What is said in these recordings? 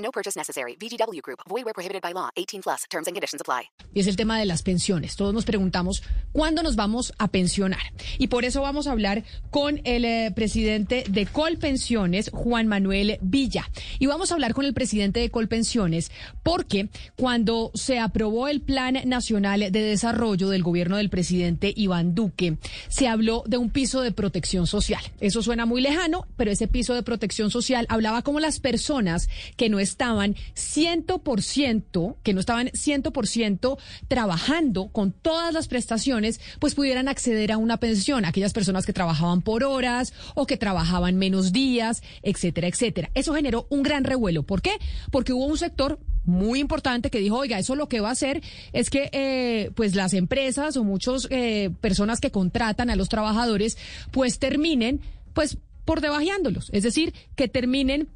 No purchase necessary. VGW Group. Void where prohibited by law. 18 plus. Terms and conditions apply. Y es el tema de las pensiones. Todos nos preguntamos cuándo nos vamos a pensionar. Y por eso vamos a hablar con el eh, presidente de Colpensiones, Juan Manuel Villa. Y vamos a hablar con el presidente de Colpensiones porque cuando se aprobó el Plan Nacional de Desarrollo del gobierno del presidente Iván Duque, se habló de un piso de protección social. Eso suena muy lejano, pero ese piso de protección social hablaba como las personas que no estaban 100%, que no estaban 100% trabajando con todas las prestaciones, pues pudieran acceder a una pensión, aquellas personas que trabajaban por horas o que trabajaban menos días, etcétera, etcétera. Eso generó un gran revuelo. ¿Por qué? Porque hubo un sector muy importante que dijo, oiga, eso lo que va a hacer es que eh, pues las empresas o muchas eh, personas que contratan a los trabajadores pues terminen pues por debajeándolos, es decir, que terminen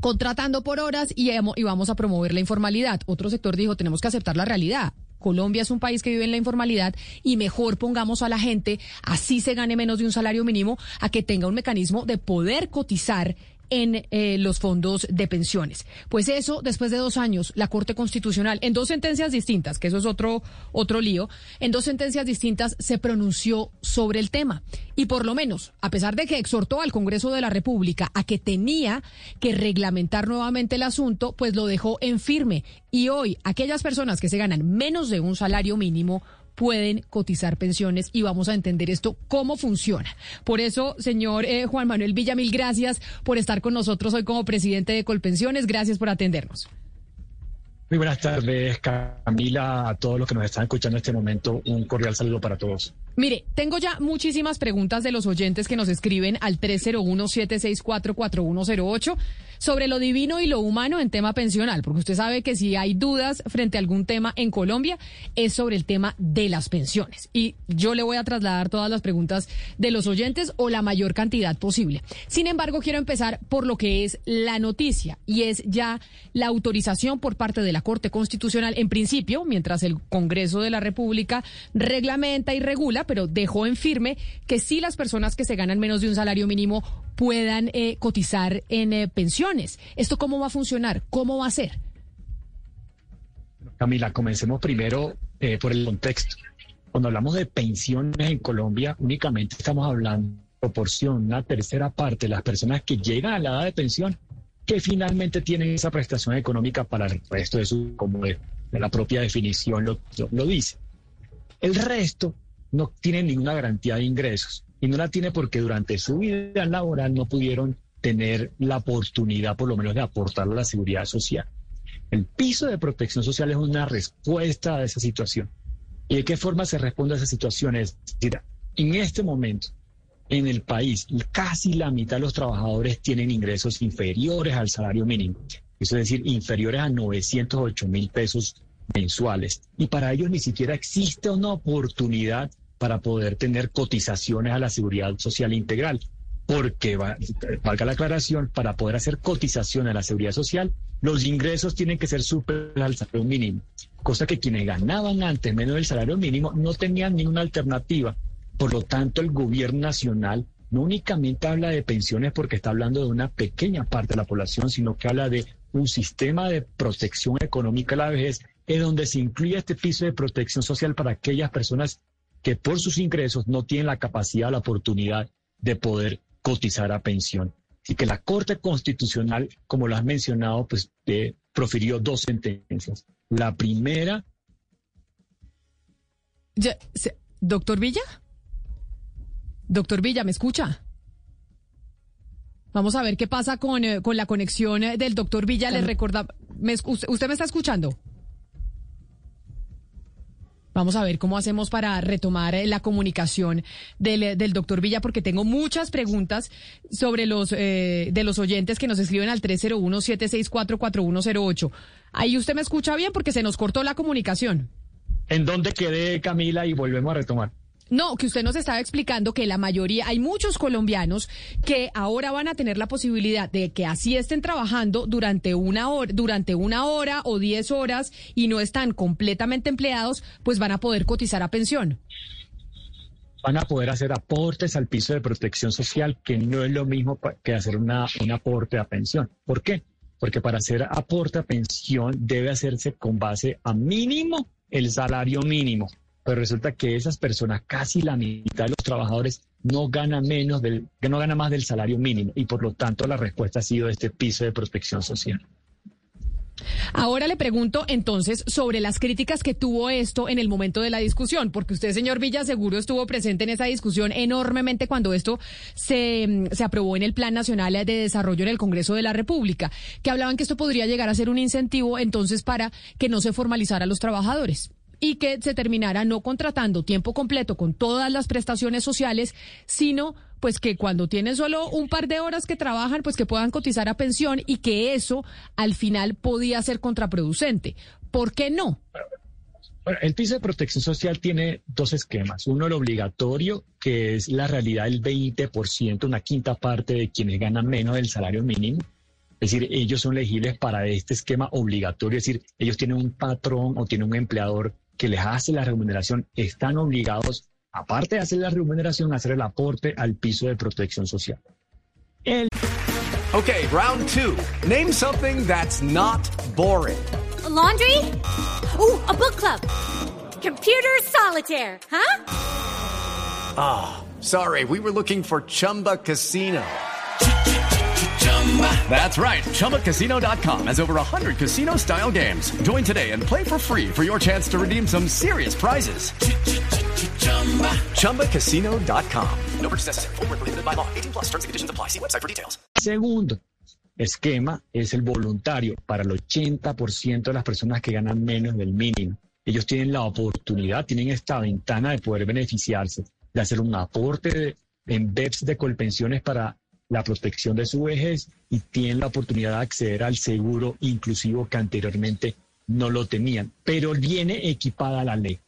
contratando por horas y, vamos a promover la informalidad. Otro sector dijo, tenemos que aceptar la realidad. Colombia es un país que vive en la informalidad y mejor pongamos a la gente, así se gane menos de un salario mínimo, a que tenga un mecanismo de poder cotizar en eh, los fondos de pensiones. Pues eso, después de dos años, la Corte Constitucional, en dos sentencias distintas, que eso es otro, otro lío, en dos sentencias distintas se pronunció sobre el tema. Y por lo menos, a pesar de que exhortó al Congreso de la República a que tenía que reglamentar nuevamente el asunto, pues lo dejó en firme. Y hoy, aquellas personas que se ganan menos de un salario mínimo pueden cotizar pensiones y vamos a entender esto cómo funciona. Por eso, señor eh, Juan Manuel Villamil, gracias por estar con nosotros hoy como presidente de Colpensiones. Gracias por atendernos. Muy buenas tardes, Camila, a todos los que nos están escuchando en este momento. Un cordial saludo para todos. Mire, tengo ya muchísimas preguntas de los oyentes que nos escriben al 301-764-4108 sobre lo divino y lo humano en tema pensional, porque usted sabe que si hay dudas frente a algún tema en Colombia es sobre el tema de las pensiones. Y yo le voy a trasladar todas las preguntas de los oyentes o la mayor cantidad posible. Sin embargo, quiero empezar por lo que es la noticia y es ya la autorización por parte de la Corte Constitucional en principio, mientras el Congreso de la República reglamenta y regula pero dejó en firme que sí las personas que se ganan menos de un salario mínimo puedan eh, cotizar en eh, pensiones. ¿Esto cómo va a funcionar? ¿Cómo va a ser? Camila, comencemos primero eh, por el contexto. Cuando hablamos de pensiones en Colombia, únicamente estamos hablando de proporción, una tercera parte de las personas que llegan a la edad de pensión que finalmente tienen esa prestación económica para el resto de su, como de, la propia definición lo, lo dice. El resto no tienen ninguna garantía de ingresos y no la tiene porque durante su vida laboral no pudieron tener la oportunidad por lo menos de aportar a la seguridad social. El piso de protección social es una respuesta a esa situación. ¿Y de qué forma se responde a esa situación? Es decir, en este momento, en el país, casi la mitad de los trabajadores tienen ingresos inferiores al salario mínimo. Es decir, inferiores a 908 mil pesos mensuales. Y para ellos ni siquiera existe una oportunidad para poder tener cotizaciones a la seguridad social integral. Porque, valga la aclaración, para poder hacer cotización a la seguridad social, los ingresos tienen que ser superiores al salario mínimo. Cosa que quienes ganaban antes menos del salario mínimo no tenían ninguna alternativa. Por lo tanto, el gobierno nacional no únicamente habla de pensiones porque está hablando de una pequeña parte de la población, sino que habla de un sistema de protección económica a la vejez en donde se incluye este piso de protección social para aquellas personas que por sus ingresos no tienen la capacidad, la oportunidad de poder cotizar a pensión. Así que la Corte Constitucional, como lo has mencionado, pues profirió dos sentencias. La primera... Doctor Villa. Doctor Villa, ¿me escucha? Vamos a ver qué pasa con, eh, con la conexión eh, del doctor Villa. Le recuerda, ¿usted me está escuchando? Vamos a ver cómo hacemos para retomar eh, la comunicación del, eh, del doctor Villa, porque tengo muchas preguntas sobre los eh, de los oyentes que nos escriben al 301-764-4108. Ahí usted me escucha bien porque se nos cortó la comunicación. ¿En dónde quedé, Camila? Y volvemos a retomar. No, que usted nos estaba explicando que la mayoría, hay muchos colombianos que ahora van a tener la posibilidad de que así estén trabajando durante una hora, durante una hora o diez horas y no están completamente empleados, pues van a poder cotizar a pensión. Van a poder hacer aportes al piso de protección social, que no es lo mismo que hacer una, un aporte a pensión. ¿Por qué? Porque para hacer aporte a pensión debe hacerse con base a mínimo el salario mínimo pero resulta que esas personas, casi la mitad de los trabajadores, no gana menos del, que no gana más del salario mínimo y por lo tanto la respuesta ha sido este piso de protección social. Ahora le pregunto entonces sobre las críticas que tuvo esto en el momento de la discusión, porque usted, señor Villa, seguro estuvo presente en esa discusión enormemente cuando esto se, se aprobó en el Plan Nacional de Desarrollo en el Congreso de la República, que hablaban que esto podría llegar a ser un incentivo entonces para que no se formalizara los trabajadores y que se terminara no contratando tiempo completo con todas las prestaciones sociales, sino pues que cuando tienen solo un par de horas que trabajan, pues que puedan cotizar a pensión y que eso al final podía ser contraproducente. ¿Por qué no? Bueno, el piso de protección social tiene dos esquemas. Uno, el obligatorio, que es la realidad del 20%, una quinta parte de quienes ganan menos del salario mínimo. Es decir, ellos son elegibles para este esquema obligatorio, es decir, ellos tienen un patrón o tienen un empleador que les hace la remuneración están obligados, aparte de hacer la remuneración, a hacer el aporte al piso de protección social. El... Okay, round two. Name something that's not boring. A laundry? Ooh, a book club. Computer solitaire, huh? Ah, oh, sorry, we were looking for Chumba Casino. That's right. ChumbaCasino.com has over 100 casino style games. Join today and play for free for your chance to redeem some serious prizes. ChumbaCasino.com. No purchase necessary. Forward, prohibited by law. 18 plus terms and conditions apply. See website for details. Segundo esquema es el voluntario para el 80% de las personas que ganan menos del mínimo. Ellos tienen la oportunidad, tienen esta ventana de poder beneficiarse, de hacer un aporte de, en BEPS de colpensiones para la protección de su vejez y tienen la oportunidad de acceder al seguro inclusivo que anteriormente no lo tenían. Pero viene equipada la ley,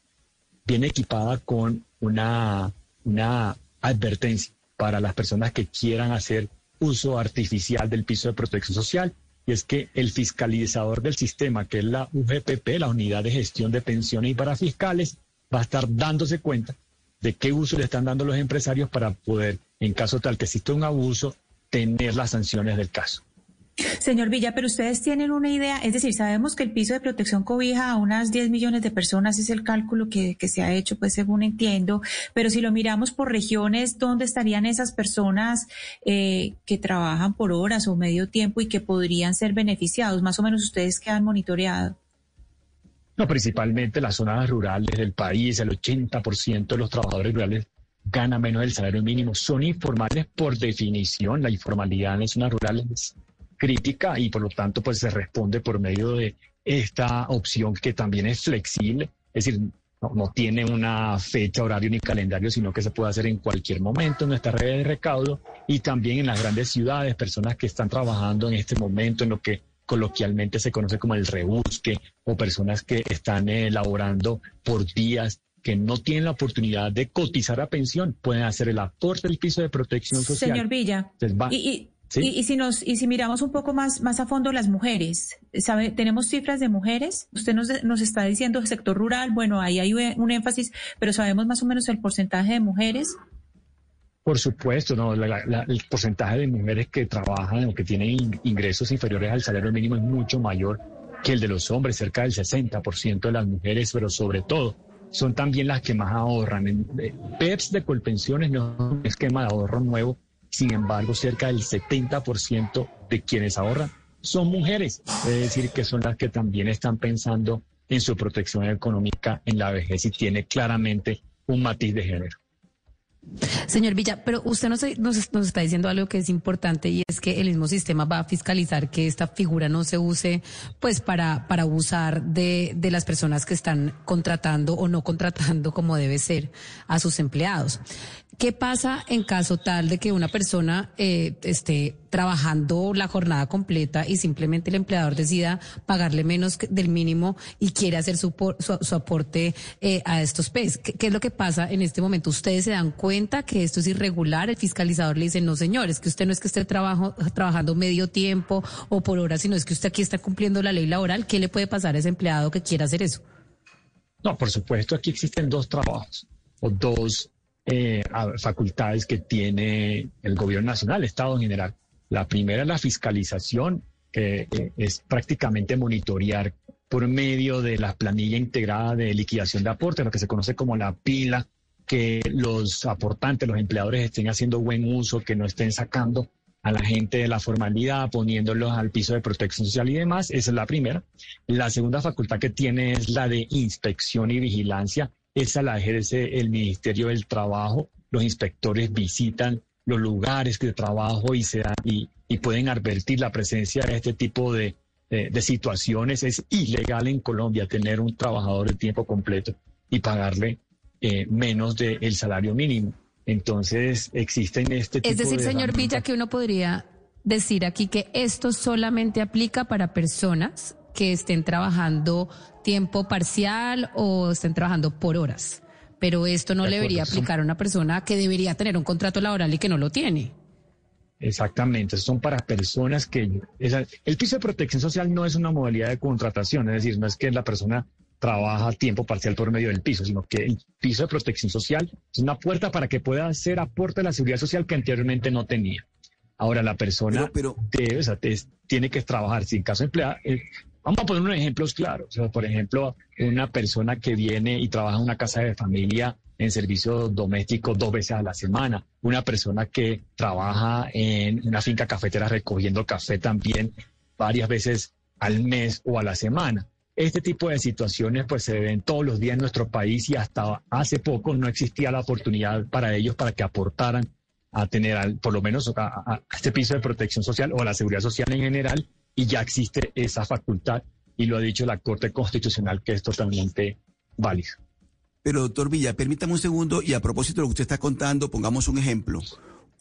viene equipada con una, una advertencia para las personas que quieran hacer uso artificial del piso de protección social. Y es que el fiscalizador del sistema, que es la UGPP, la Unidad de Gestión de Pensiones y Parafiscales, va a estar dándose cuenta de qué uso le están dando los empresarios para poder en caso tal que exista un abuso, tener las sanciones del caso. Señor Villa, pero ustedes tienen una idea, es decir, sabemos que el piso de protección cobija a unas 10 millones de personas, es el cálculo que, se ha hecho, pues según entiendo, pero si lo miramos por regiones, ¿dónde estarían esas personas eh, que trabajan por horas o medio tiempo y que podrían ser beneficiados? Más o menos ustedes que han monitoreado. No, principalmente las zonas rurales del país, el 80% de los trabajadores rurales gana menos del salario mínimo. Son informales por definición. La informalidad en zonas rurales es crítica y por lo tanto pues se responde por medio de esta opción que también es flexible. Es decir, no, tiene una fecha, horario ni calendario, sino que se puede hacer en cualquier momento en nuestra red de recaudo y también en las grandes ciudades, personas que están trabajando en este momento en lo que coloquialmente se conoce como el rebusque o personas que están elaborando por días que no tienen la oportunidad de cotizar a pensión pueden hacer el aporte del piso de protección social. Señor Villa, y, si nos y si miramos un poco más más a fondo las mujeres, ¿sabe? Tenemos cifras de mujeres. Usted nos, nos está diciendo el sector rural, bueno, ahí hay un énfasis, pero sabemos más o menos el porcentaje de mujeres. Por supuesto, no, el porcentaje de mujeres que trabajan o que tienen ingresos inferiores al salario mínimo es mucho mayor que el de los hombres, cerca del 60% de las mujeres, pero sobre todo son también las que más ahorran. PEPS de Colpensiones no es un esquema de ahorro nuevo, sin embargo, cerca del 70% de quienes ahorran son mujeres, es decir, que son las que también están pensando en su protección económica en la vejez y tiene claramente un matiz de género. Señor Villa, pero usted nos, nos, está diciendo algo que es importante y es que el mismo sistema va a fiscalizar que esta figura no se use pues para, para abusar de, de las personas que están contratando o no contratando como debe ser a sus empleados. ¿Qué pasa en caso tal de que una persona eh, esté trabajando la jornada completa y simplemente el empleador decida pagarle menos del mínimo y quiere hacer su, su, aporte eh, a estos PES? ¿Qué, ¿Qué, es lo que pasa en este momento? ¿Ustedes se dan cuenta que esto es irregular? El fiscalizador le dice, no señores, que usted no es que esté trabajo, trabajando medio tiempo o por hora, sino es que usted aquí está cumpliendo la ley laboral. ¿Qué le puede pasar a ese empleado que quiera hacer eso? No, por supuesto, aquí existen dos trabajos o dos eh, facultades que tiene el gobierno nacional, el Estado en general. La primera es la fiscalización, que es prácticamente monitorear por medio de la planilla integrada de liquidación de aportes, lo que se conoce como la pila, que los aportantes, los empleadores estén haciendo buen uso, que no estén sacando a la gente de la formalidad, poniéndolos al piso de protección social y demás. Esa es la primera. La segunda facultad que tiene es la de inspección y vigilancia, esa la ejerce el Ministerio del Trabajo. Los inspectores visitan los lugares de trabajo y, se y, y pueden advertir la presencia de este tipo de, de, de, situaciones. Es ilegal en Colombia tener un trabajador de tiempo completo y pagarle eh, menos del salario mínimo. Entonces existen este tipo Es decir, de señor Villa, que uno podría decir aquí que esto solamente aplica para personas que estén trabajando tiempo parcial o estén trabajando por horas. Pero esto no le debería aplicar a una persona que debería tener un contrato laboral y que no lo tiene. Exactamente, son para personas que... Esa, el piso de protección social no es una modalidad de contratación, es decir, no es que la persona trabaja tiempo parcial por medio del piso, sino que el piso de protección social es una puerta para que pueda hacer aporte a la seguridad social que anteriormente no tenía. Ahora la persona pero, pero, debe, o sea, te, tiene que trabajar, si en caso de empleado, eh, Vamos a poner unos ejemplos claros. Por ejemplo, una persona que viene y trabaja en una casa de familia en servicio doméstico dos veces a la semana. Una persona que trabaja en una finca cafetera recogiendo café también varias veces al mes o a la semana. Este tipo de situaciones pues se ven todos los días en nuestro país y hasta hace poco no existía la oportunidad para ellos para que aportaran a tener por lo menos este piso de protección social o a la seguridad social en general y ya existe esa facultad y lo ha dicho la Corte Constitucional que es totalmente válido. Pero doctor Villa, permítame un segundo y a propósito de lo que usted está contando, pongamos un ejemplo.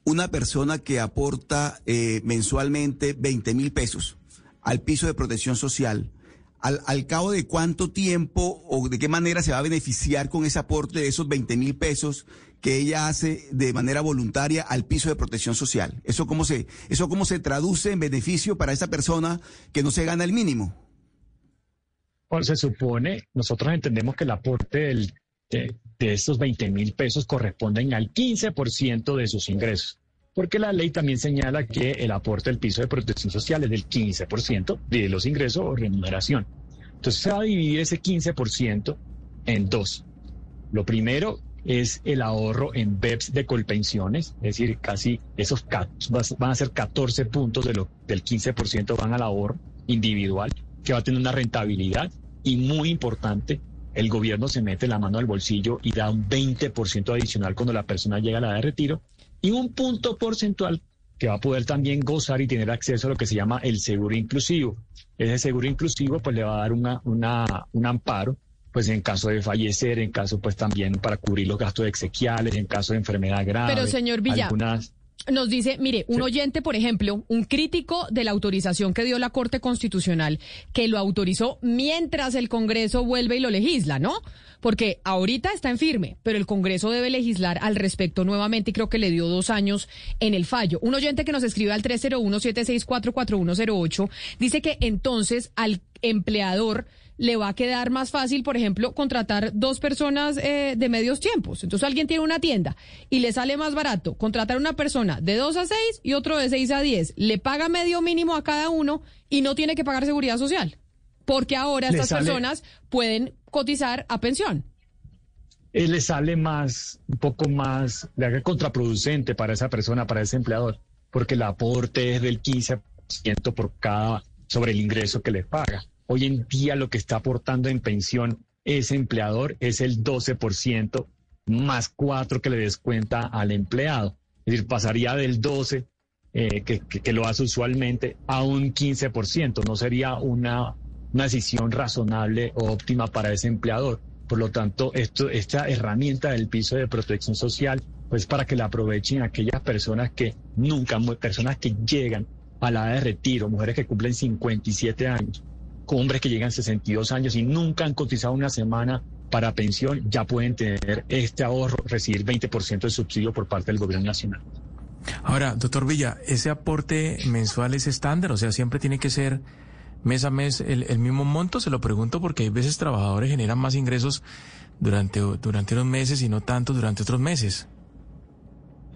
Una persona que aporta eh, mensualmente 20 mil pesos al piso de protección social, al, cabo de cuánto tiempo o de qué manera se va a beneficiar con ese aporte de esos 20 mil pesos que ella hace de manera voluntaria al piso de protección social. ¿Eso cómo se, eso cómo se traduce en beneficio para esa persona que no se gana el mínimo? Bueno, se supone, nosotros entendemos que el aporte de, de estos 20 mil pesos corresponden al 15% de sus ingresos porque la ley también señala que el aporte del piso de protección social es del 15% de los ingresos o remuneración. Entonces se va a dividir ese 15% en dos. Lo primero es el ahorro en BEPS de colpensiones, es decir, casi esos van a ser 14 puntos de lo, del 15% van al ahorro individual, que va a tener una rentabilidad y muy importante, el gobierno se mete la mano al bolsillo y da un 20% adicional cuando la persona llega a la edad de retiro y un punto porcentual que va a poder también gozar y tener acceso a lo que se llama el seguro inclusivo. Ese seguro inclusivo pues le va a dar una, una, un amparo pues en caso de fallecer, en caso pues también para cubrir los gastos exequiales, en caso de enfermedad grave. Pero señor Villa, algunas... Nos dice, mire, un sí. oyente, por ejemplo, un crítico de la autorización que dio la Corte Constitucional, que lo autorizó mientras el Congreso vuelve y lo legisla, ¿no? Porque ahorita está en firme, pero el Congreso debe legislar al respecto nuevamente y creo que le dio dos años en el fallo. Un oyente que nos escribe al 301-764-4108 dice que entonces al empleador le va a quedar más fácil, por ejemplo, contratar dos personas eh, de medios tiempos. Entonces alguien tiene una tienda y le sale más barato contratar una persona de 2 a 6 y otro de 6 a 10. Le paga medio mínimo a cada uno y no tiene que pagar seguridad social. Porque ahora estas sale, personas pueden cotizar a pensión. Eh, le sale más, un poco más, le haga contraproducente para esa persona, para ese empleador, porque el aporte es del 15% por cada, sobre el ingreso que le paga. Hoy en día lo que está aportando en pensión ese empleador es el 12% más 4 que le descuenta al empleado. Es decir, pasaría del 12 eh, que, lo hace usualmente a un 15%. No sería una, una decisión razonable o óptima para ese empleador. Por lo tanto, esta herramienta del piso de protección social, pues para que la aprovechen aquellas personas que nunca, personas que llegan a la edad de retiro, mujeres que cumplen 57 años, hombres que llegan a 62 años y nunca han cotizado una semana para pensión, ya pueden tener este ahorro, recibir 20% de subsidio por parte del gobierno nacional. Ahora, doctor Villa, ¿ese aporte mensual es estándar? O sea, siempre tiene que ser mes a mes el, el, mismo monto? Se lo pregunto porque hay veces trabajadores generan más ingresos durante, durante unos meses y no tanto durante otros meses.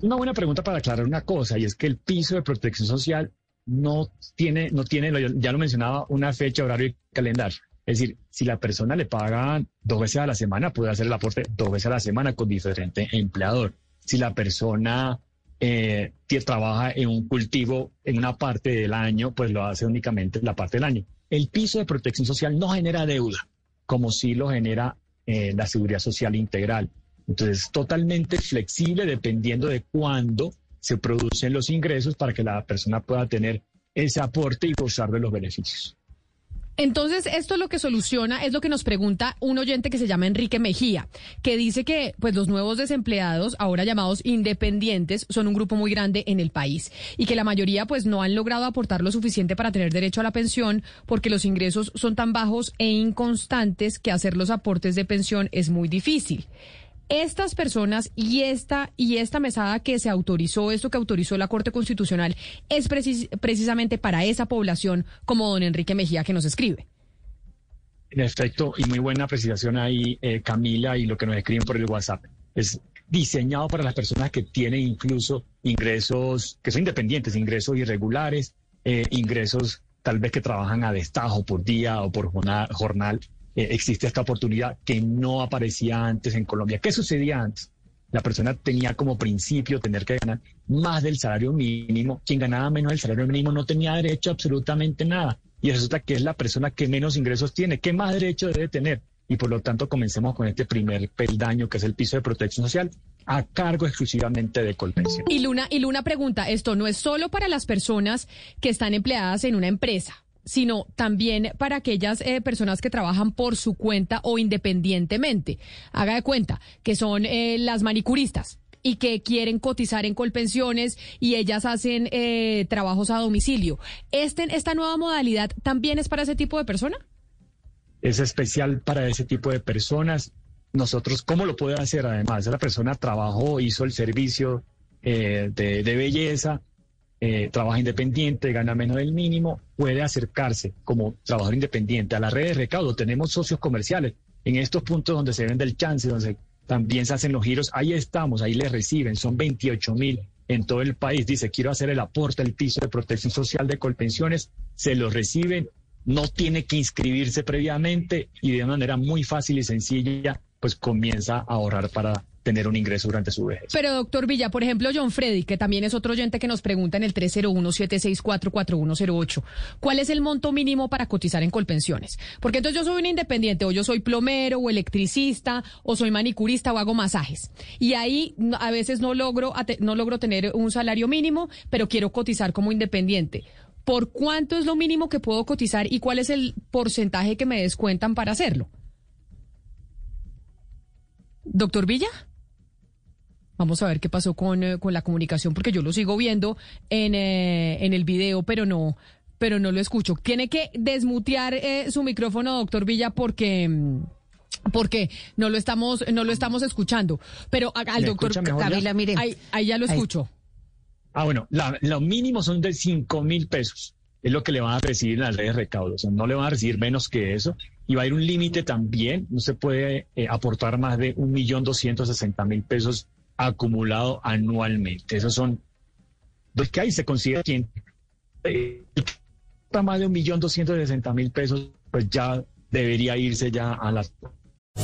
Una buena pregunta para aclarar una cosa, y es que el piso de protección social no tiene, no tiene, ya lo mencionaba, una fecha, horario y calendario. Es decir, si la persona le paga dos veces a la semana, puede hacer el aporte dos veces a la semana con diferente empleador. Si la persona eh, trabaja en un cultivo en una parte del año, pues lo hace únicamente en la parte del año. El piso de protección social no genera deuda, como sí lo genera eh, la seguridad social integral. Entonces, es totalmente flexible dependiendo de cuándo se producen los ingresos para que la persona pueda tener ese aporte y gozar de los beneficios. Entonces, esto es lo que soluciona, es lo que nos pregunta un oyente que se llama Enrique Mejía, que dice que pues los nuevos desempleados, ahora llamados independientes, son un grupo muy grande en el país y que la mayoría pues no han logrado aportar lo suficiente para tener derecho a la pensión porque los ingresos son tan bajos e inconstantes que hacer los aportes de pensión es muy difícil estas personas y esta y esta mesada que se autorizó, esto que autorizó la Corte Constitucional, es precis precisamente para esa población, como don Enrique Mejía que nos escribe. En efecto, y muy buena apreciación ahí, eh, Camila, y lo que nos escriben por el WhatsApp. Es diseñado para las personas que tienen incluso ingresos, que son independientes, ingresos irregulares, eh, ingresos tal vez que trabajan a destajo por día o por jornal eh, existe esta oportunidad que no aparecía antes en Colombia. ¿Qué sucedía antes? La persona tenía como principio tener que ganar más del salario mínimo. Quien ganaba menos del salario mínimo no tenía derecho a absolutamente nada. Y resulta que es la persona que menos ingresos tiene. ¿Qué más derecho debe tener? Y por lo tanto comencemos con este primer peldaño que es el piso de protección social a cargo exclusivamente de Colpensión. Y Luna, y Luna pregunta, esto no es solo para las personas que están empleadas en una empresa sino también para aquellas eh, personas que trabajan por su cuenta o independientemente. Haga de cuenta que son eh, las manicuristas y que quieren cotizar en Colpensiones y ellas hacen eh, trabajos a domicilio. Este, ¿Esta nueva modalidad también es para ese tipo de persona? Es especial para ese tipo de personas. Nosotros, ¿cómo lo puede hacer además? La persona trabajó, hizo el servicio de, de belleza, eh, trabaja independiente, gana menos del mínimo, puede acercarse como trabajador independiente a la red de recaudo. Tenemos socios comerciales en estos puntos donde se vende el chance, donde también se hacen los giros. Ahí estamos, ahí le reciben, son 28 mil en todo el país. Dice, quiero hacer el aporte al piso de protección social de Colpensiones, se lo reciben, no tiene que inscribirse previamente y de manera muy fácil y sencilla, pues comienza a ahorrar para tener un ingreso durante su vejez. Pero doctor Villa, por ejemplo, John Freddy, que también es otro oyente que nos pregunta en el 301-764-4108, ¿cuál es el monto mínimo para cotizar en Colpensiones? Porque entonces yo soy un independiente, o yo soy plomero, o electricista, o soy manicurista, o hago masajes. Y ahí a veces no logro, no logro tener un salario mínimo, pero quiero cotizar como independiente. ¿Por cuánto es lo mínimo que puedo cotizar y cuál es el porcentaje que me descuentan para hacerlo? Doctor Villa. Vamos a ver qué pasó con, eh, con la comunicación, porque yo lo sigo viendo en, eh, en el video, pero no, pero no lo escucho. Tiene que desmutear eh, su micrófono, doctor Villa, porque mm, porque no lo estamos no lo estamos escuchando. Pero al doctor Camila, mire, ahí, ya lo escucho. Ah, bueno, lo mínimo son de cinco mil pesos. Es lo que le van a recibir en las redes de recaudo. O sea, no le van a recibir menos que eso y va a ir un límite también. No se puede aportar más de un millón doscientos sesenta mil pesos acumulado anualmente. Esos son los que ahí se considera quien eh, más de un millón doscientos sesenta mil pesos, pues ya debería irse ya a las.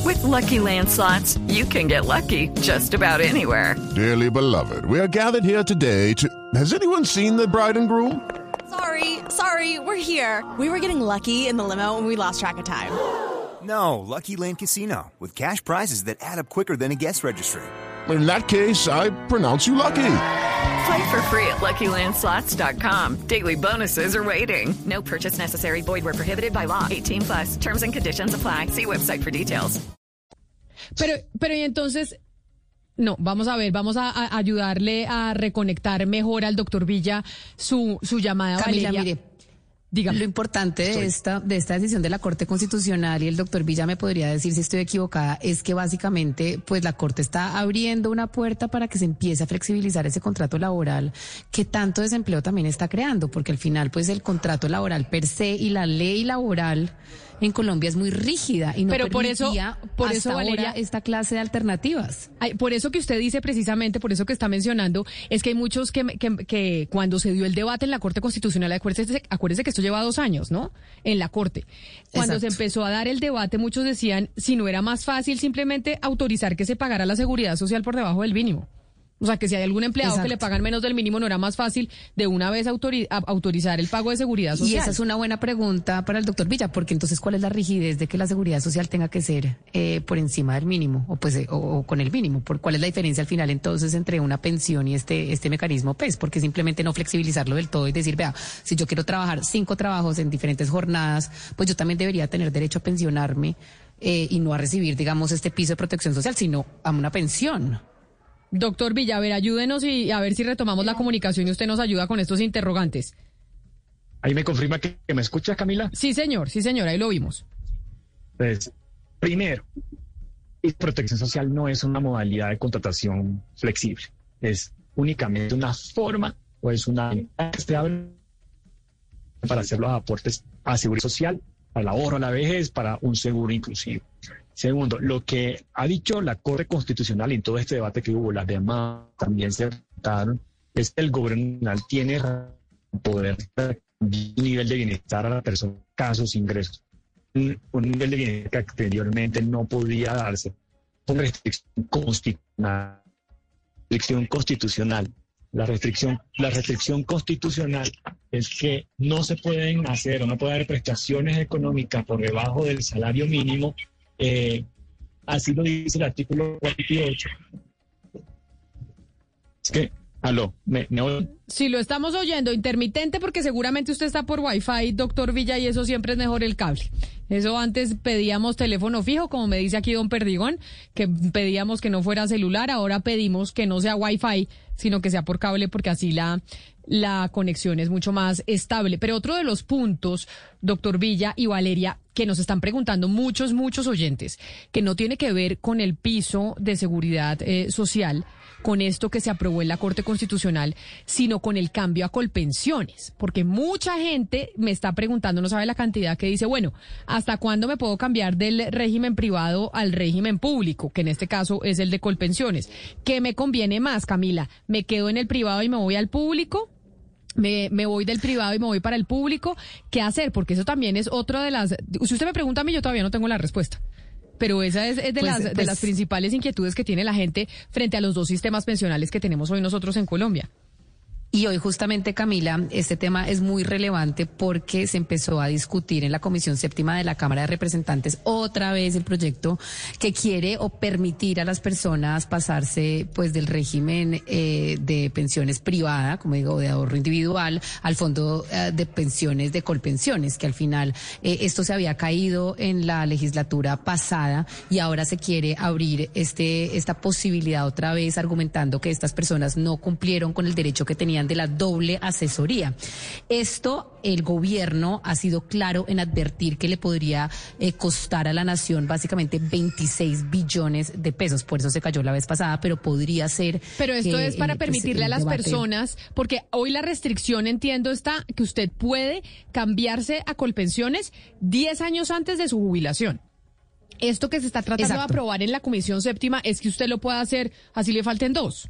With lucky landslots, you can get lucky just about anywhere. Dearly beloved, we are gathered here today to. Has anyone seen the bride and groom? Sorry, sorry, we're here. We were getting lucky in the limo and we lost track of time. No, Lucky Land Casino, with cash prizes that add up quicker than a guest registry. In that case, I pronounce you lucky. Play for free at LuckyLandSlots.com. Daily bonuses are waiting. No purchase necessary. Void where prohibited by law. 18 plus. Terms and conditions apply. See website for details. Pero, pero y entonces, no, vamos a ver, vamos a, a ayudarle a reconectar mejor al doctor Villa su, su llamada. Camila, Valeria. mire, Lo importante de esta, de esta decisión de la Corte Constitucional, y el doctor Villa me podría decir si estoy equivocada, es que básicamente, pues la Corte está abriendo una puerta para que se empiece a flexibilizar ese contrato laboral que tanto desempleo también está creando, porque al final, pues el contrato laboral per se y la ley laboral en Colombia es muy rígida y no Pero por eso- permitía por hasta eso, ahora esta clase de alternativas. Por eso que usted dice precisamente, por eso que está mencionando, es que hay muchos que, que, que cuando se dio el debate en la Corte Constitucional, acuérdese, acuérdese que esto lleva dos años, ¿no? En la Corte. Cuando se empezó a dar el debate, muchos decían, si no era más fácil simplemente autorizar que se pagara la seguridad social por debajo del mínimo. O sea, que si hay algún empleado que le pagan menos del mínimo, no era más fácil de una vez autori- autorizar el pago de seguridad social. Y esa es una buena pregunta para el doctor Villa, porque entonces, ¿cuál es la rigidez de que la seguridad social tenga que ser eh, por encima del mínimo o pues eh, o, o con el mínimo? ¿Por cuál es la diferencia al final entonces entre una pensión y este este mecanismo PES? Porque simplemente no flexibilizarlo del todo y decir, vea, si yo quiero trabajar cinco trabajos en diferentes jornadas, pues yo también debería tener derecho a pensionarme eh, y no a recibir, digamos, este piso de protección social, sino a una pensión. Doctor Villa, a ver, ayúdenos y a ver si retomamos la comunicación y usted nos ayuda con estos interrogantes. Ahí me confirma que, que me escuchas, Camila. Sí, señor, sí, señor, ahí lo vimos. Entonces, primero, y protección social no es una modalidad de contratación flexible. Es únicamente una forma o es una para hacer los aportes a seguridad social, para el ahorro a la vejez, para un seguro inclusivo. Segundo, lo que ha dicho la Corte Constitucional en todo este debate que hubo, las demás también se trataron, es que el gobierno tiene poder un nivel de bienestar a la persona, casos, ingresos un, nivel de bienestar que anteriormente no podía darse por restricción constitucional. Restricción constitucional. La restricción, la restricción constitucional es que no se pueden hacer o no puede haber prestaciones económicas por debajo del salario mínimo. Eh, así lo dice el artículo 48. Es aló, ¿me, me oyen? Si lo estamos oyendo intermitente porque seguramente usted está por Wi-Fi, doctor Villa, y eso siempre es mejor el cable. Eso antes pedíamos teléfono fijo, como me dice aquí don Perdigón, que pedíamos que no fuera celular, ahora pedimos que no sea Wi-Fi, sino que sea por cable porque así la, la conexión es mucho más estable. Pero otro de los puntos, doctor Villa y Valeria, que nos están preguntando muchos, muchos oyentes, que no tiene que ver con el piso de seguridad eh, social, con esto que se aprobó en la Corte Constitucional, sino con el cambio a colpensiones. Porque mucha gente me está preguntando, no sabe la cantidad, que dice, bueno, ¿hasta cuándo me puedo cambiar del régimen privado al régimen público? Que en este caso es el de colpensiones. ¿Qué me conviene más, Camila? ¿Me quedo en el privado y me voy al público? Me, me voy del privado y me voy para el público. ¿Qué hacer? Porque eso también es otra de las... Si usted me pregunta a mí, yo todavía no tengo la respuesta. Pero esa es, es de, Pues, las, de pues- las principales inquietudes que tiene la gente frente a los dos sistemas pensionales que tenemos hoy nosotros en Colombia. Y hoy justamente, Camila, este tema es muy relevante porque se empezó a discutir en la Comisión Séptima de la Cámara de Representantes otra vez el proyecto que quiere o permitir a las personas pasarse pues del régimen eh, de pensiones privada, como digo, de ahorro individual, al fondo eh, de pensiones de colpensiones, que al final eh, esto se había caído en la legislatura pasada y ahora se quiere abrir este esta posibilidad otra vez argumentando que estas personas no cumplieron con el derecho que tenían de la doble asesoría. Esto el gobierno ha sido claro en advertir que le podría eh, costar a la nación básicamente 26 billones de pesos, por eso se cayó la vez pasada, pero podría ser Pero esto que, es para eh, pues, permitirle a las debate- personas, porque hoy la restricción, entiendo, está que usted puede cambiarse a colpensiones 10 años antes de su jubilación. Esto que se está tratando de aprobar en la Comisión Séptima es que usted lo pueda hacer así le falten dos.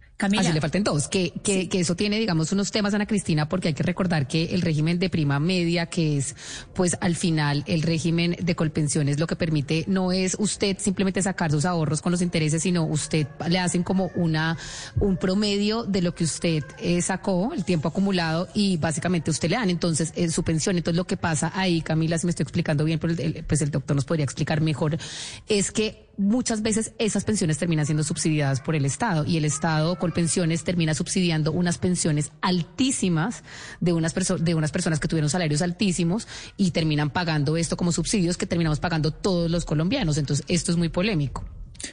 Camila. Así le faltan dos. Que, que, que, eso tiene, digamos, unos temas, Ana Cristina, porque hay que recordar que el régimen de prima media, que es, pues, al final, el régimen de colpensiones, lo que permite no es usted simplemente sacar sus ahorros con los intereses, sino usted le hacen como una, un promedio de lo que usted eh, sacó, el tiempo acumulado, y básicamente usted le dan entonces eh, su pensión. Entonces, lo que pasa ahí, Camila, si me estoy explicando bien, pero el, pues el doctor nos podría explicar mejor, es que muchas veces esas pensiones terminan siendo subsidiadas por el Estado y el Estado con pensiones termina subsidiando unas pensiones altísimas de unas, de unas personas que tuvieron salarios altísimos y terminan pagando esto como subsidios que terminamos pagando todos los colombianos. Entonces, esto es muy polémico.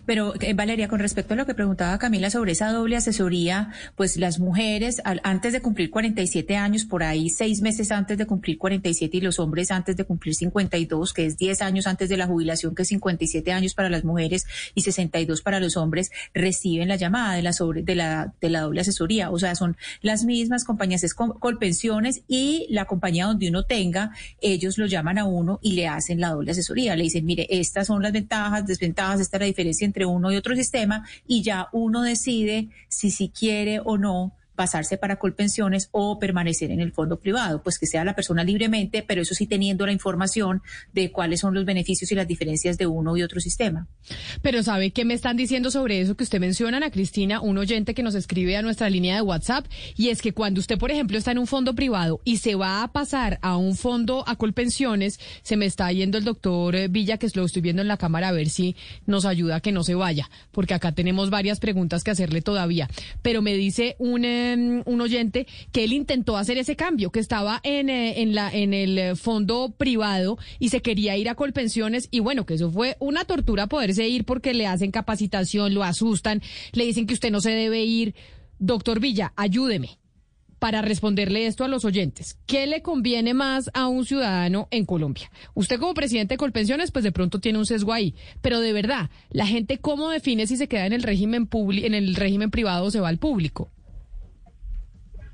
Pero, eh, Valeria, con respecto a lo que preguntaba Camila sobre esa doble asesoría, pues las mujeres antes de cumplir 47 años, por ahí seis meses antes de cumplir 47 y los hombres antes de cumplir 52, que es 10 años antes de la jubilación, que es 57 años para las mujeres y 62 para los hombres, reciben la llamada de la, sobre, de la, de la doble asesoría. O sea, son las mismas compañías, es Colpensiones y la compañía donde uno tenga, ellos lo llaman a uno y le hacen la doble asesoría. Le dicen, mire, estas son las ventajas, desventajas, esta es la diferencia entre uno y otro sistema y ya uno decide si si quiere o no pasarse para colpensiones o permanecer en el fondo privado, pues que sea la persona libremente, pero eso sí teniendo la información de cuáles son los beneficios y las diferencias de uno y otro sistema. Pero ¿sabe qué me están diciendo sobre eso que usted menciona, Ana Cristina? Un oyente que nos escribe a nuestra línea de WhatsApp y es que cuando usted, por ejemplo, está en un fondo privado y se va a pasar a un fondo a colpensiones, se me está yendo el doctor eh, Villa, que lo estoy viendo en la cámara, a ver si nos ayuda a que no se vaya, porque acá tenemos varias preguntas que hacerle todavía. Pero me dice un... Eh, Em, un oyente que él intentó hacer ese cambio, que estaba en, eh, en, la, en el fondo privado y se quería ir a Colpensiones y bueno, que eso fue una tortura poderse ir porque le hacen capacitación, lo asustan, le dicen que usted no se debe ir. Doctor Villa, ayúdeme para responderle esto a los oyentes. ¿Qué le conviene más a un ciudadano en Colombia? Usted como presidente de Colpensiones, pues de pronto tiene un sesgo ahí, pero de verdad, la gente cómo define si se queda en el régimen en el régimen privado o se va al público.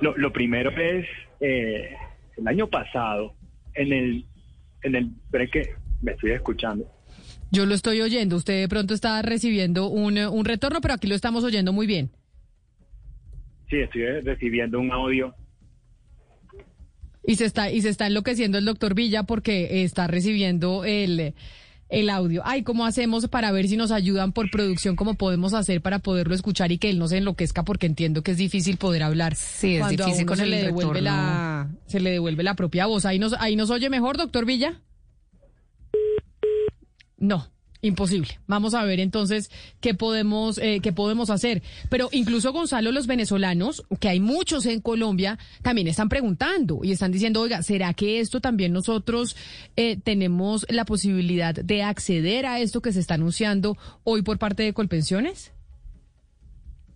Lo, lo primero es, eh, el año pasado, en el, en el que me estoy escuchando. Yo lo estoy oyendo. Usted de pronto está recibiendo un, un retorno, pero aquí lo estamos oyendo muy bien. Sí, estoy recibiendo un audio. Y se está, y se está enloqueciendo el doctor Villa porque está recibiendo el el audio. Ay, ¿cómo hacemos para ver si nos ayudan por producción? ¿Cómo podemos hacer para poderlo escuchar y que él no se enloquezca? Porque entiendo que es difícil poder hablar. Sí, es difícil con se el le devuelve la Se le devuelve la propia voz. ¿Ahí nos, ahí nos oye mejor, doctor Villa? No. Imposible. Vamos a ver entonces qué podemos, eh, qué podemos hacer. Pero incluso Gonzalo, los venezolanos, que hay muchos en Colombia, también están preguntando y están diciendo, oiga, ¿será que esto también nosotros eh, tenemos la posibilidad de acceder a esto que se está anunciando hoy por parte de Colpensiones?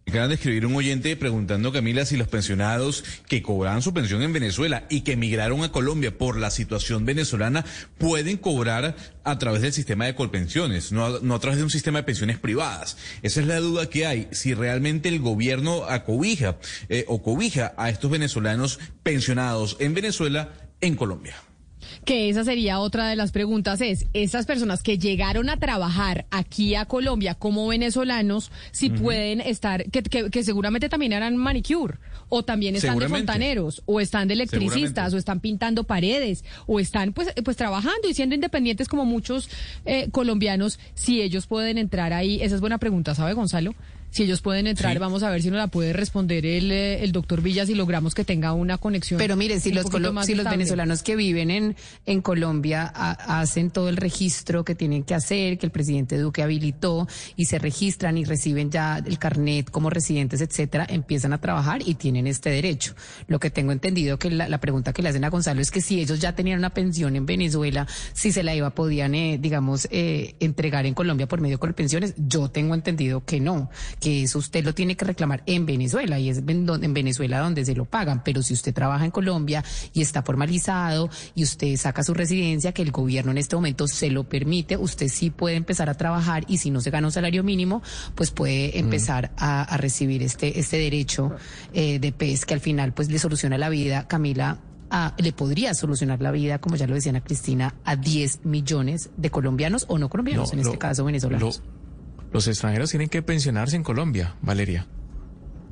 Acaban de escribir un oyente preguntando, Camila, si los pensionados que cobraban su pensión en Venezuela y que emigraron a Colombia por la situación venezolana pueden cobrar a través del sistema de colpensiones, no a, través de un sistema de pensiones privadas. Esa es la duda que hay, si realmente el gobierno acobija eh, o cobija a estos venezolanos pensionados en Venezuela en Colombia que esa sería otra de las preguntas, es, estas personas que llegaron a trabajar aquí a Colombia como venezolanos, si pueden estar, que, que, seguramente también eran manicure, o también están de fontaneros, o están de electricistas, o están pintando paredes, o están pues, pues trabajando y siendo independientes como muchos eh, colombianos, si ellos pueden entrar ahí, esa es buena pregunta, ¿sabe Gonzalo? Si ellos pueden entrar, Sí. vamos a ver si nos la puede responder el, eh, el doctor Villa si logramos que tenga una conexión. Pero mire, si los, si los venezolanos que viven en, en Colombia ha- hacen todo el registro que tienen que hacer, que el presidente Duque habilitó, y se registran y reciben ya el carnet como residentes, etcétera, empiezan a trabajar y tienen este derecho. Lo que tengo entendido que la, la pregunta que le hacen a Gonzalo es que si ellos ya tenían una pensión en Venezuela, si se la iba, podían, eh, digamos, eh, entregar en Colombia por medio de pensiones. Yo tengo entendido que no, que eso usted lo tiene que reclamar en Venezuela y es en Venezuela donde se lo pagan. Pero si usted trabaja en Colombia y está formalizado y usted saca su residencia, que el gobierno en este momento se lo permite, usted sí puede empezar a trabajar y si no se gana un salario mínimo, pues puede empezar a, a recibir este, este derecho eh, de PES que al final pues le soluciona la vida, Camila. a- le podría solucionar la vida, como ya lo decían a Cristina, a 10 millones de colombianos o no colombianos, No, en lo- este caso venezolanos. lo- los extranjeros tienen que pensionarse en Colombia, Valeria.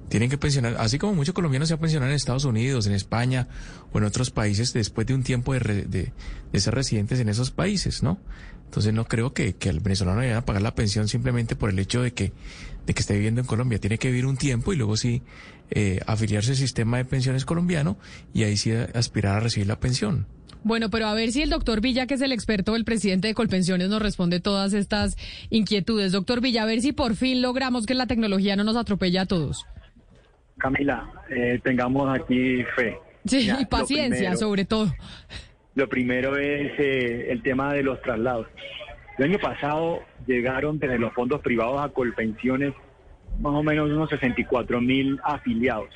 Tienen que pensionar, así como muchos colombianos se han pensionado en Estados Unidos, en España o en otros países después de un tiempo de, de- de ser residentes en esos países, ¿no? Entonces no creo que, que venezolano le vayan a pagar la pensión simplemente por el hecho de que, de que esté viviendo en Colombia. Tiene que vivir un tiempo y luego sí eh, afiliarse al sistema de pensiones colombiano y ahí sí aspirar a recibir la pensión. Bueno, pero a ver si el doctor Villa, que es el experto, el presidente de Colpensiones, nos responde todas estas inquietudes. Doctor Villa, a ver si por fin logramos que la tecnología no nos atropelle a todos. Camila, eh, tengamos aquí fe. Sí, y paciencia, primero- sobre todo. Lo primero es eh, el tema de los traslados. El año pasado llegaron desde los fondos privados a Colpensiones más o menos unos 64 mil afiliados.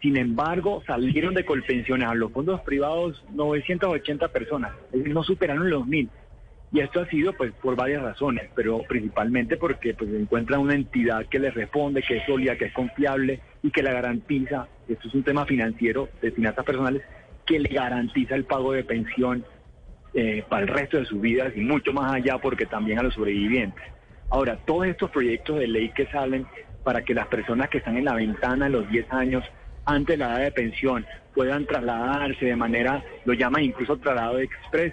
Sin embargo, salieron de Colpensiones a los fondos privados 980 personas, no superaron los mil. Y esto ha sido pues por varias razones, pero principalmente porque pues encuentran una entidad que les responde, que es sólida, que es confiable y que la garantiza, esto es un tema financiero, de finanzas personales, que le garantiza el pago de pensión eh, para el resto de sus vidas y mucho más allá porque también a los sobrevivientes. Ahora, todos estos proyectos de ley que salen para que las personas que están en la ventana de los 10 años antes de la edad de pensión puedan trasladarse de manera, lo llaman incluso traslado express.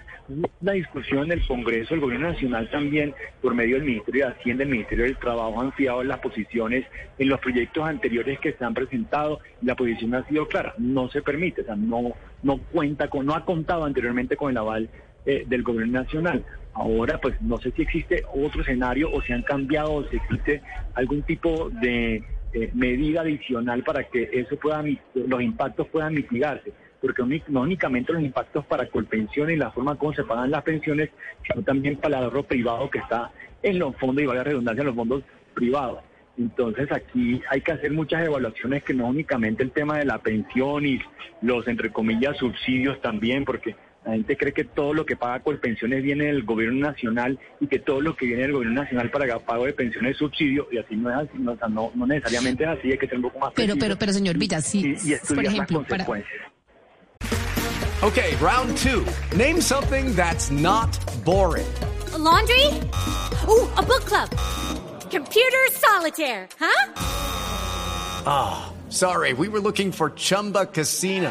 La discusión en el Congreso, el Gobierno Nacional también, por medio del Ministerio de Hacienda, el Ministerio del Trabajo, han fiado las posiciones en los proyectos anteriores que se han presentado la posición ha sido clara, no se permite, o sea, no, no cuenta con, no ha contado anteriormente con el aval eh, del Gobierno Nacional. Ahora, pues no sé si existe otro escenario o si han cambiado o si existe algún tipo de eh, medida adicional para que eso pueda, los impactos puedan mitigarse. Porque no únicamente los impactos para Colpensiones y la forma como se pagan las pensiones, sino también para el ahorro privado que está en los fondos, y vaya redundancia, en los fondos privados. Entonces aquí hay que hacer muchas evaluaciones que no únicamente el tema de la pensión y los, entre comillas, subsidios también, porque la gente cree que todo lo que paga por pensiones viene del gobierno nacional y que todo lo que viene del gobierno nacional para pago de pensiones es subsidio y así no es así, no, o sea, no, no necesariamente es así, hay que ser un poco más Pero, pero, pero, señor Villa, sí, y, y por ejemplo, las para. Okay, round two. Name something that's not boring. A laundry? Ooh, a book club. Computer solitaire, huh? Ah, sorry, we were looking for Chumba Casino.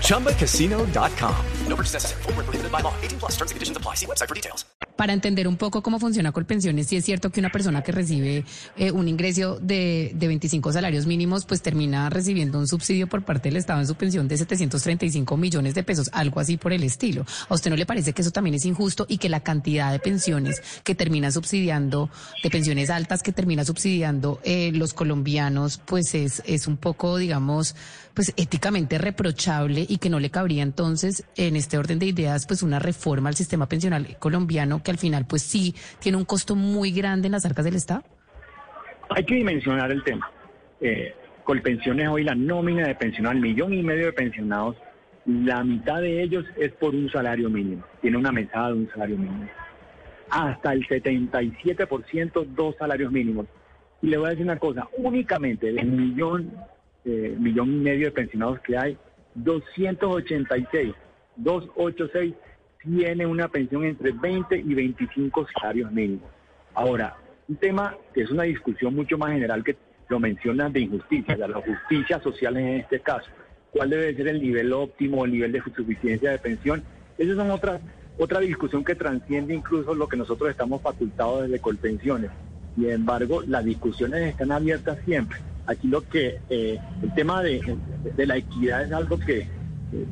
ChumbaCasino.com. No purchase necessary. Void where prohibited by law. 18 plus terms and conditions apply. See website for details. para entender un poco cómo funciona Colpensiones, sí es cierto que una persona que recibe eh, un ingreso de, de 25 salarios mínimos, pues termina recibiendo un subsidio por parte del Estado en su pensión de 735 millones de pesos, algo así por el estilo. ¿A usted no le parece que eso también es injusto y que la cantidad de pensiones que termina subsidiando, de pensiones altas que termina subsidiando eh, los colombianos, pues es, es un poco, digamos, pues éticamente reprochable y que no le cabría entonces en este orden de ideas pues una reforma al sistema pensional colombiano que al final pues sí tiene un costo muy grande en las arcas del Estado? Hay que dimensionar el tema. Eh, Colpensiones hoy la nómina de pensionados, al millón y medio de pensionados, la mitad de ellos es por un salario mínimo. Tiene una mesada de un salario mínimo. Hasta el 77% dos salarios mínimos. Y le voy a decir una cosa, únicamente del millón, eh, millón y medio de pensionados que hay, 286, 286 tiene una pensión entre 20 y 25 salarios mínimos. Ahora, un tema que es una discusión mucho más general que lo mencionan de injusticia, de la justicia social en este caso. cuál debe ser el nivel óptimo, el nivel de suficiencia de pensión. Esas son otras otra discusión que transciende incluso lo que nosotros estamos facultados desde Colpensiones. Sin embargo, las discusiones están abiertas siempre. Aquí lo que eh, el tema de, la equidad es algo que,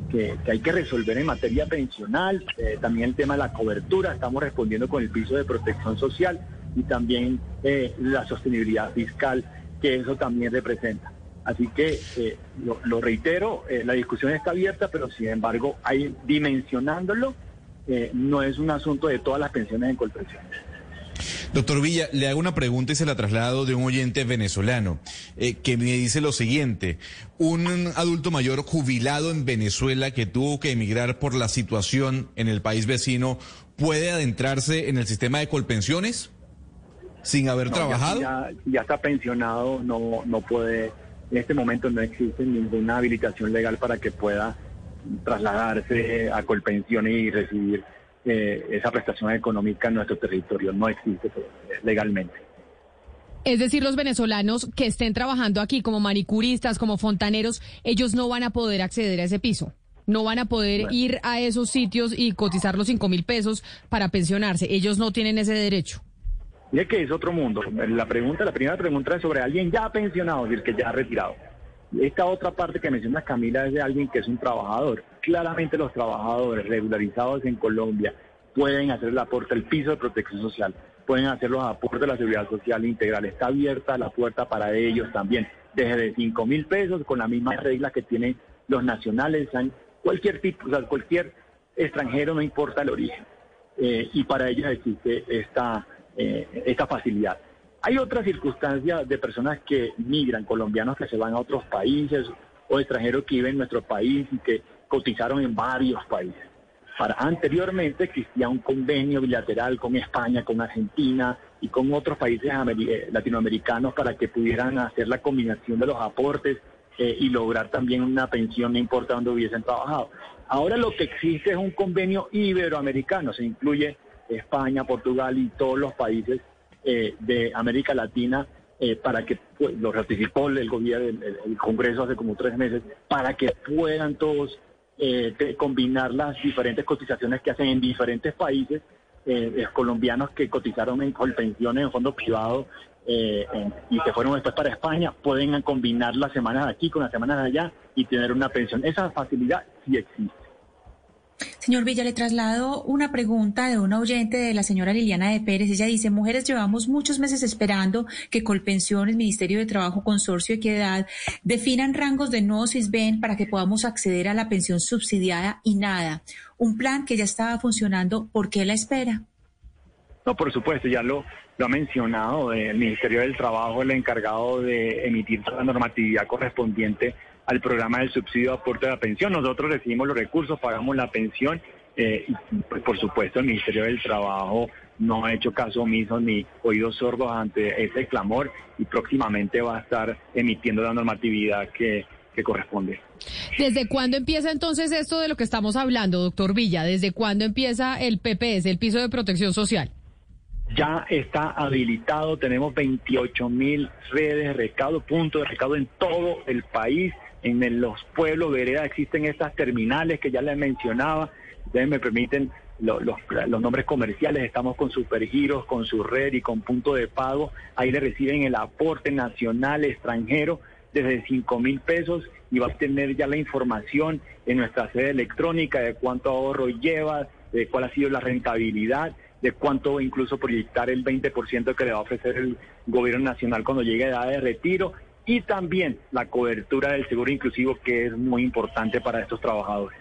que, hay que resolver en materia pensional, eh, también el tema de la cobertura, estamos respondiendo con el piso de protección social y también eh, la sostenibilidad fiscal que eso también representa. Así que lo, lo, reitero, la discusión está abierta, pero sin embargo, hay dimensionándolo eh, no es un asunto de todas las pensiones en Colpensiones. Doctor Villa, le hago una pregunta y se la traslado de un oyente venezolano eh, que me dice lo siguiente. Un adulto mayor jubilado en Venezuela que tuvo que emigrar por la situación en el país vecino, ¿puede adentrarse en el sistema de colpensiones sin haber trabajado? Ya, ya, está pensionado, no, no puede, en este momento no existe ninguna habilitación legal para que pueda trasladarse a Colpensiones y recibir eh, esa prestación económica en nuestro territorio. No existe legalmente. Es decir, los venezolanos que estén trabajando aquí como manicuristas, como fontaneros, ellos no van a poder acceder a ese piso. No van a poder ir a esos sitios y cotizar los cinco mil pesos para pensionarse. Ellos no tienen ese derecho. Mire que es otro mundo. La pregunta, la primera pregunta es sobre alguien ya pensionado, es decir, que ya ha retirado. Esta otra parte que menciona Camila es de alguien que es un trabajador. Claramente los trabajadores regularizados en Colombia pueden hacer el aporte al piso de protección social, pueden hacer los aportes de la seguridad social integral. Está abierta la puerta para ellos también, desde 5 mil pesos, con las mismas reglas que tienen los nacionales, cualquier tipo, o sea, cualquier extranjero, no importa el origen. Eh, y para ellos existe esta, eh, esta facilidad. Hay otras circunstancias de personas que migran, colombianos que se van a otros países o extranjeros que viven en nuestro país y que cotizaron en varios países. Para, anteriormente existía un convenio bilateral con España, con Argentina y con otros países eh, latinoamericanos para que pudieran hacer la combinación de los aportes eh, y lograr también una pensión, no importa dónde hubiesen trabajado. Ahora lo que existe es un convenio iberoamericano, se incluye España, Portugal y todos los países eh, de América Latina eh, para que pues, lo ratificó el gobierno, el, Congreso hace como tres meses, para que puedan todos eh, combinar las diferentes cotizaciones que hacen en diferentes países, colombianos que cotizaron en pensiones en fondos privados y que fueron después para España, pueden combinar las semanas de aquí con las semanas de allá y tener una pensión. Esa facilidad sí existe. Señor Villa, le traslado una pregunta de una oyente de la señora Liliana de Pérez. Ella dice, mujeres llevamos muchos meses esperando que Colpensiones, Ministerio de Trabajo, Consorcio Equidad definan rangos de no ven para que podamos acceder a la pensión subsidiada y nada. Un plan que ya estaba funcionando, ¿por qué la espera? No, por supuesto, ya lo, lo ha mencionado. El Ministerio del Trabajo, el encargado de emitir la normatividad correspondiente al programa del subsidio de aporte de la pensión. Nosotros recibimos los recursos, pagamos la pensión eh, pues, por supuesto el Ministerio del Trabajo no ha hecho caso omiso ni oídos sordos ante ese clamor y próximamente va a estar emitiendo la normatividad que, que corresponde. ¿Desde cuándo empieza entonces esto de lo que estamos hablando, doctor Villa? ¿Desde cuándo empieza el PPS, el piso de protección social? Ya está habilitado, tenemos 28 mil redes de recaudo, puntos de recaudo en todo el país en los pueblos, veredas, existen estas terminales que ya les mencionaba. Ustedes me permiten los, nombres comerciales, estamos con Supergiros, con su red y con punto de pago. Ahí le reciben el aporte nacional, extranjero, desde 5 mil pesos y va a tener ya la información en nuestra sede electrónica de cuánto ahorro lleva, de cuál ha sido la rentabilidad, de cuánto incluso proyectar el 20% que le va a ofrecer el gobierno nacional cuando llegue a edad de retiro y también la cobertura del seguro inclusivo que es muy importante para estos trabajadores.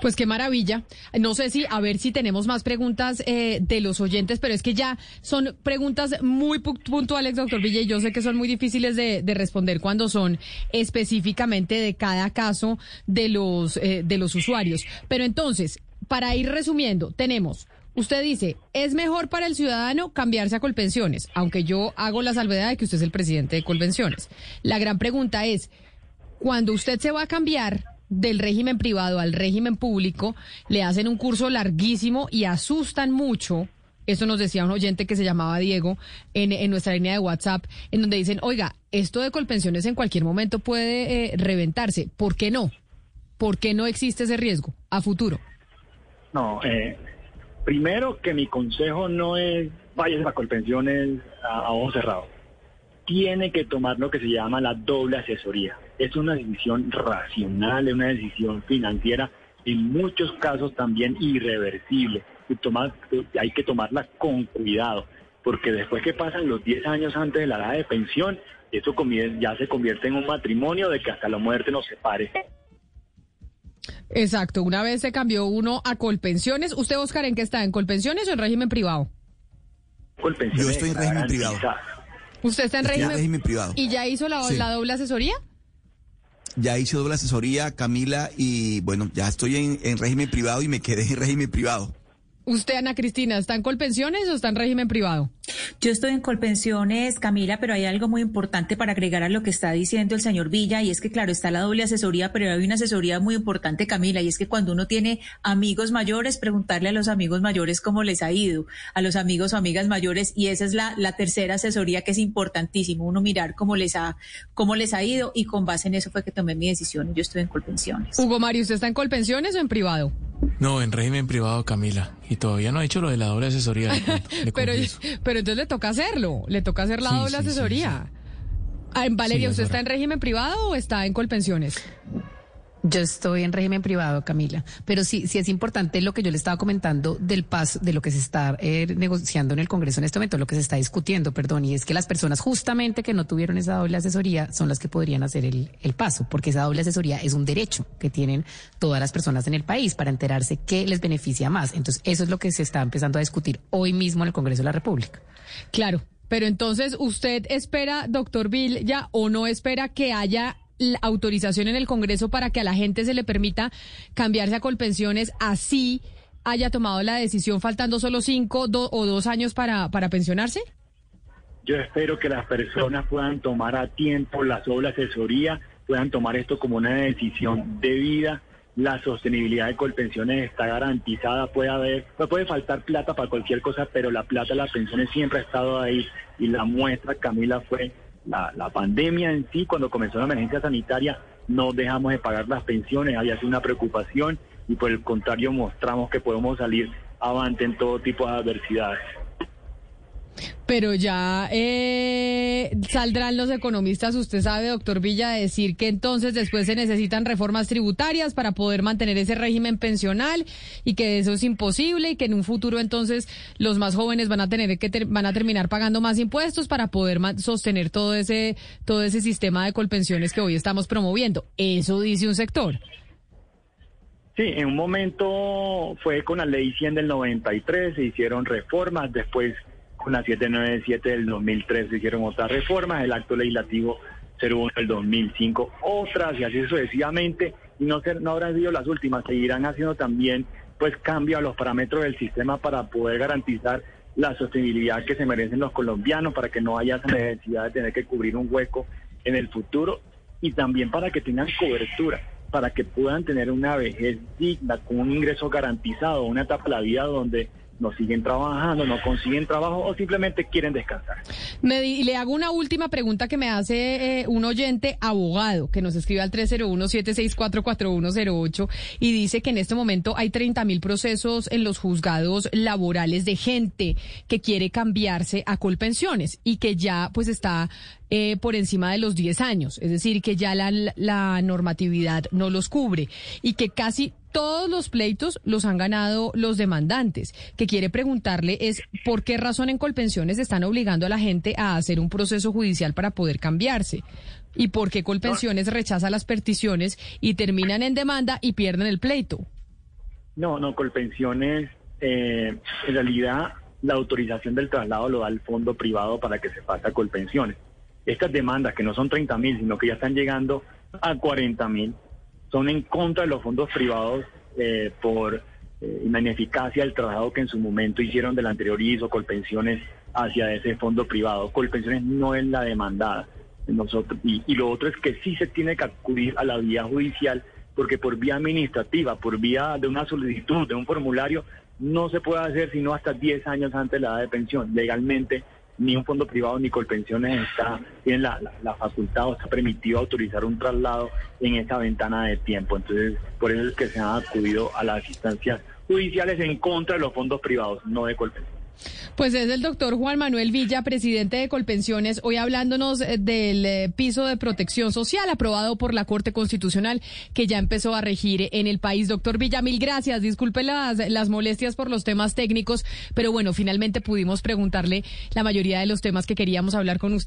Pues qué maravilla. No sé si, a ver si tenemos más preguntas eh, de los oyentes, pero es que ya son preguntas muy puntuales, doctor Villa, y yo sé que son muy difíciles de, responder cuando son específicamente de cada caso de los, eh, de los usuarios. Pero entonces, para ir resumiendo, tenemos Usted dice, es mejor para el ciudadano cambiarse a Colpensiones, aunque yo hago la salvedad de que usted es el presidente de Colpensiones. La gran pregunta es, cuando usted se va a cambiar del régimen privado al régimen público, le hacen un curso larguísimo y asustan mucho. Eso nos decía un oyente que se llamaba Diego en, nuestra línea de WhatsApp, en donde dicen, oiga, esto de Colpensiones en cualquier momento puede eh, reventarse. ¿Por qué no? ¿Por qué no existe ese riesgo a futuro? No, eh, primero que mi consejo no es vayas a Colpensiones a, a ojos cerrados. Tiene que tomar lo que se llama la doble asesoría. Es una decisión racional, es una decisión financiera, en muchos casos también irreversible. Y tomar, hay que tomarla con cuidado, porque después que pasan los 10 años antes de la edad de pensión, eso ya se convierte en un matrimonio de que hasta la muerte nos separe. Exacto, una vez se cambió uno a Colpensiones. ¿Usted, Oscar, en qué está? ¿En Colpensiones o en régimen privado? Colpensiones Yo estoy en régimen privado. ¿Usted está en Estoy en régimen, régimen privado. ¿Y ya hizo la, Sí. la doble asesoría? Ya hice doble asesoría, Camila, y bueno, ya estoy en, en régimen privado y me quedé en régimen privado. ¿Usted, Ana Cristina, está en Colpensiones o está en régimen privado? Yo estoy en Colpensiones, Camila, pero hay algo muy importante para agregar a lo que está diciendo el señor Villa, y es que, claro, está la doble asesoría, pero hay una asesoría muy importante, Camila, y es que cuando uno tiene amigos mayores, preguntarle a los amigos mayores cómo les ha ido, a los amigos o amigas mayores, y esa es la, la tercera asesoría que es importantísimo, uno mirar cómo les ha, cómo les ha ido, y con base en eso fue que tomé mi decisión, y yo estoy en Colpensiones. Hugo Mario, ¿usted está en Colpensiones o en privado? No, en régimen privado, Camila. Y todavía no ha hecho lo de la doble asesoría. le cuento, le Pero, pero entonces le toca hacerlo, le toca hacer la Sí, doble sí, sí, asesoría. Ah, en Valeria, es ¿usted está en régimen privado o está en Colpensiones? Yo estoy en régimen privado, Camila, pero sí, sí es importante lo que yo le estaba comentando del paso, de lo que se está eh, negociando en el Congreso en este momento, lo que se está discutiendo, perdón, y es que las personas justamente que no tuvieron esa doble asesoría son las que podrían hacer el, el paso, porque esa doble asesoría es un derecho que tienen todas las personas en el país para enterarse qué les beneficia más. Entonces, eso es lo que se está empezando a discutir hoy mismo en el Congreso de la República. Claro, pero entonces usted espera, doctor Bill, ya o no espera que haya la autorización en el Congreso para que a la gente se le permita cambiarse a Colpensiones así haya tomado la decisión faltando solo cinco do- o dos años para, para pensionarse? Yo espero que las personas puedan tomar a tiempo la doble asesoría, puedan tomar esto como una decisión de vida. La sostenibilidad de Colpensiones está garantizada. Puede haber, no puede faltar plata para cualquier cosa, pero la plata las pensiones siempre ha estado ahí. Y la muestra, Camila, fue la, la pandemia en sí. Cuando comenzó la emergencia sanitaria, no dejamos de pagar las pensiones. Había sido una preocupación y por el contrario mostramos que podemos salir avante en todo tipo de adversidades. Pero ya eh, saldrán los economistas, usted sabe, doctor Villa, decir que entonces después se necesitan reformas tributarias para poder mantener ese régimen pensional y que eso es imposible y que en un futuro entonces los más jóvenes van a tener que ter- van a terminar pagando más impuestos para poder sostener todo ese todo ese sistema de colpensiones que hoy estamos promoviendo. Eso dice un sector. Sí, en un momento fue con la ley 100 del 93, se hicieron reformas, después con la 797 del 2003 se hicieron otras reformas, el acto legislativo 01 del 2005 otras y así sucesivamente, y no, ser, no habrán sido las últimas, seguirán haciendo también pues cambio a los parámetros del sistema para poder garantizar la sostenibilidad que se merecen los colombianos, para que no haya esa necesidad de tener que cubrir un hueco en el futuro y también para que tengan cobertura, para que puedan tener una vejez digna, con un ingreso garantizado, una etapa de la vida donde no siguen trabajando, no consiguen trabajo o simplemente quieren descansar. Me di- le hago una última pregunta que me hace eh, un oyente abogado que nos escribe al 301-764-4108 y dice que en este momento hay 30 mil procesos en los juzgados laborales de gente que quiere cambiarse a Colpensiones y que ya pues está eh, por encima de los 10 años, es decir, que ya la, la normatividad no los cubre y que casi todos los pleitos los han ganado los demandantes. Que quiere preguntarle es por qué razón en Colpensiones están obligando a la gente a hacer un proceso judicial para poder cambiarse. Y por qué Colpensiones rechaza las peticiones y terminan en demanda y pierden el pleito. No, no, Colpensiones, eh, en realidad la autorización del traslado lo da el fondo privado para que se pase a Colpensiones. Estas demandas, que no son 30 mil, sino que ya están llegando a 40 mil, son en contra de los fondos privados eh, por eh, ineficacia del trabajo que en su momento hicieron del anterior ISO, Colpensiones, hacia ese fondo privado. Colpensiones no es la demandada. Nosotros, y, y lo otro es que sí se tiene que acudir a la vía judicial, porque por vía administrativa, por vía de una solicitud, de un formulario, no se puede hacer sino hasta 10 años antes de la edad de pensión. Legalmente ni un fondo privado ni Colpensiones está, la, la facultad o está permitido autorizar un traslado en esa ventana de tiempo. Entonces, por eso es que se han acudido a las instancias judiciales en contra de los fondos privados, no de Colpensiones. Pues es el doctor Juan Manuel Villa, presidente de Colpensiones, hoy hablándonos eh, del eh, piso de protección social aprobado por la Corte Constitucional que ya empezó a regir en el país. Doctor Villa, mil gracias. Disculpe las, las molestias por los temas técnicos, pero bueno, finalmente pudimos preguntarle la mayoría de los temas que queríamos hablar con usted.